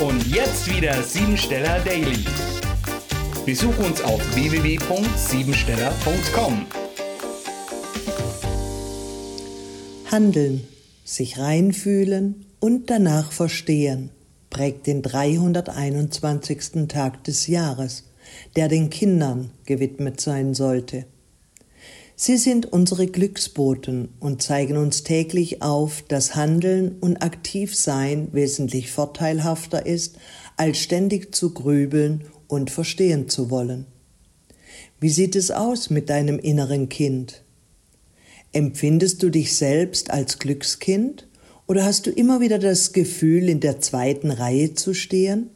Und jetzt wieder Siebensteller Daily. Besuch uns auf www.siebensteller.com. Handeln, sich reinfühlen und danach verstehen prägt den 321. Tag des Jahres, der den Kindern gewidmet sein sollte. Sie sind unsere Glücksboten und zeigen uns täglich auf, dass Handeln und Aktivsein wesentlich vorteilhafter ist, als ständig zu grübeln und verstehen zu wollen. Wie sieht es aus mit deinem inneren Kind? Empfindest du dich selbst als Glückskind oder hast du immer wieder das Gefühl, in der zweiten Reihe zu stehen?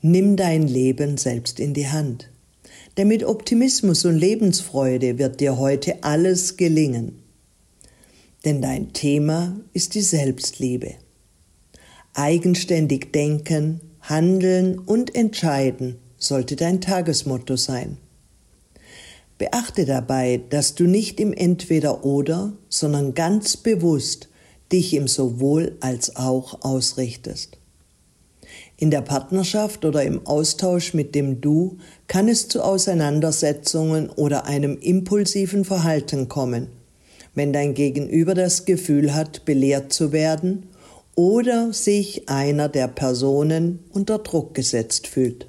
Nimm dein Leben selbst in die Hand. Denn mit Optimismus und Lebensfreude wird dir heute alles gelingen. Denn dein Thema ist die Selbstliebe. Eigenständig denken, handeln und entscheiden sollte dein Tagesmotto sein. Beachte dabei, dass du nicht im Entweder oder, sondern ganz bewusst dich im sowohl als auch ausrichtest. In der Partnerschaft oder im Austausch mit dem Du kann es zu Auseinandersetzungen oder einem impulsiven Verhalten kommen, wenn dein Gegenüber das Gefühl hat, belehrt zu werden oder sich einer der Personen unter Druck gesetzt fühlt.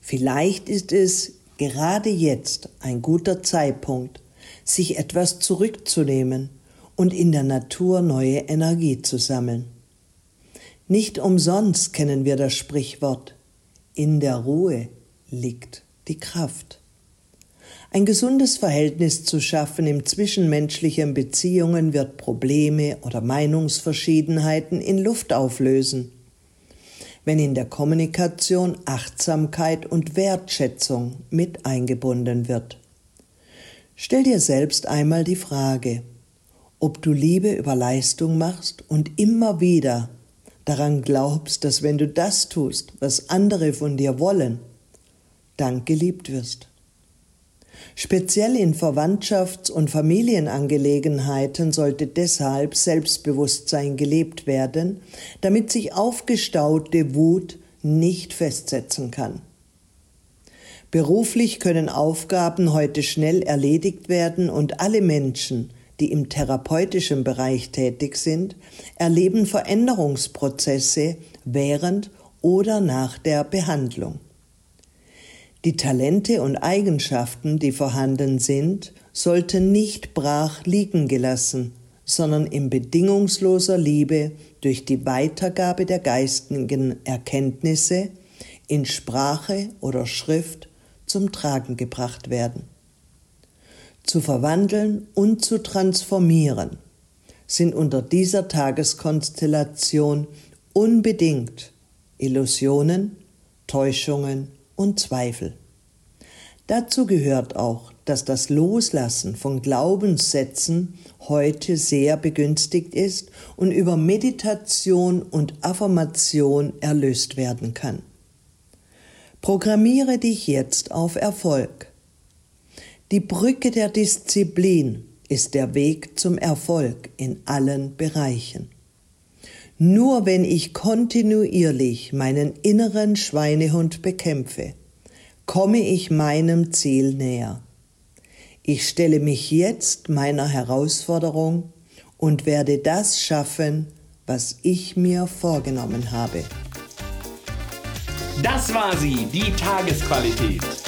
Vielleicht ist es gerade jetzt ein guter Zeitpunkt, sich etwas zurückzunehmen und in der Natur neue Energie zu sammeln. Nicht umsonst kennen wir das Sprichwort, in der Ruhe liegt die Kraft. Ein gesundes Verhältnis zu schaffen in zwischenmenschlichen Beziehungen wird Probleme oder Meinungsverschiedenheiten in Luft auflösen. Wenn in der Kommunikation Achtsamkeit und Wertschätzung mit eingebunden wird. Stell dir selbst einmal die Frage, ob du Liebe über Leistung machst und immer wieder daran glaubst, dass wenn du das tust, was andere von dir wollen, dann geliebt wirst. Speziell in Verwandtschafts- und Familienangelegenheiten sollte deshalb Selbstbewusstsein gelebt werden, damit sich aufgestaute Wut nicht festsetzen kann. Beruflich können Aufgaben heute schnell erledigt werden und alle Menschen, die im therapeutischen Bereich tätig sind, erleben Veränderungsprozesse während oder nach der Behandlung. Die Talente und Eigenschaften, die vorhanden sind, sollten nicht brach liegen gelassen, sondern in bedingungsloser Liebe durch die Weitergabe der geistigen Erkenntnisse in Sprache oder Schrift zum Tragen gebracht werden zu verwandeln und zu transformieren, sind unter dieser Tageskonstellation unbedingt Illusionen, Täuschungen und Zweifel. Dazu gehört auch, dass das Loslassen von Glaubenssätzen heute sehr begünstigt ist und über Meditation und Affirmation erlöst werden kann. Programmiere dich jetzt auf Erfolg. Die Brücke der Disziplin ist der Weg zum Erfolg in allen Bereichen. Nur wenn ich kontinuierlich meinen inneren Schweinehund bekämpfe, komme ich meinem Ziel näher. Ich stelle mich jetzt meiner Herausforderung und werde das schaffen, was ich mir vorgenommen habe. Das war sie, die Tagesqualität.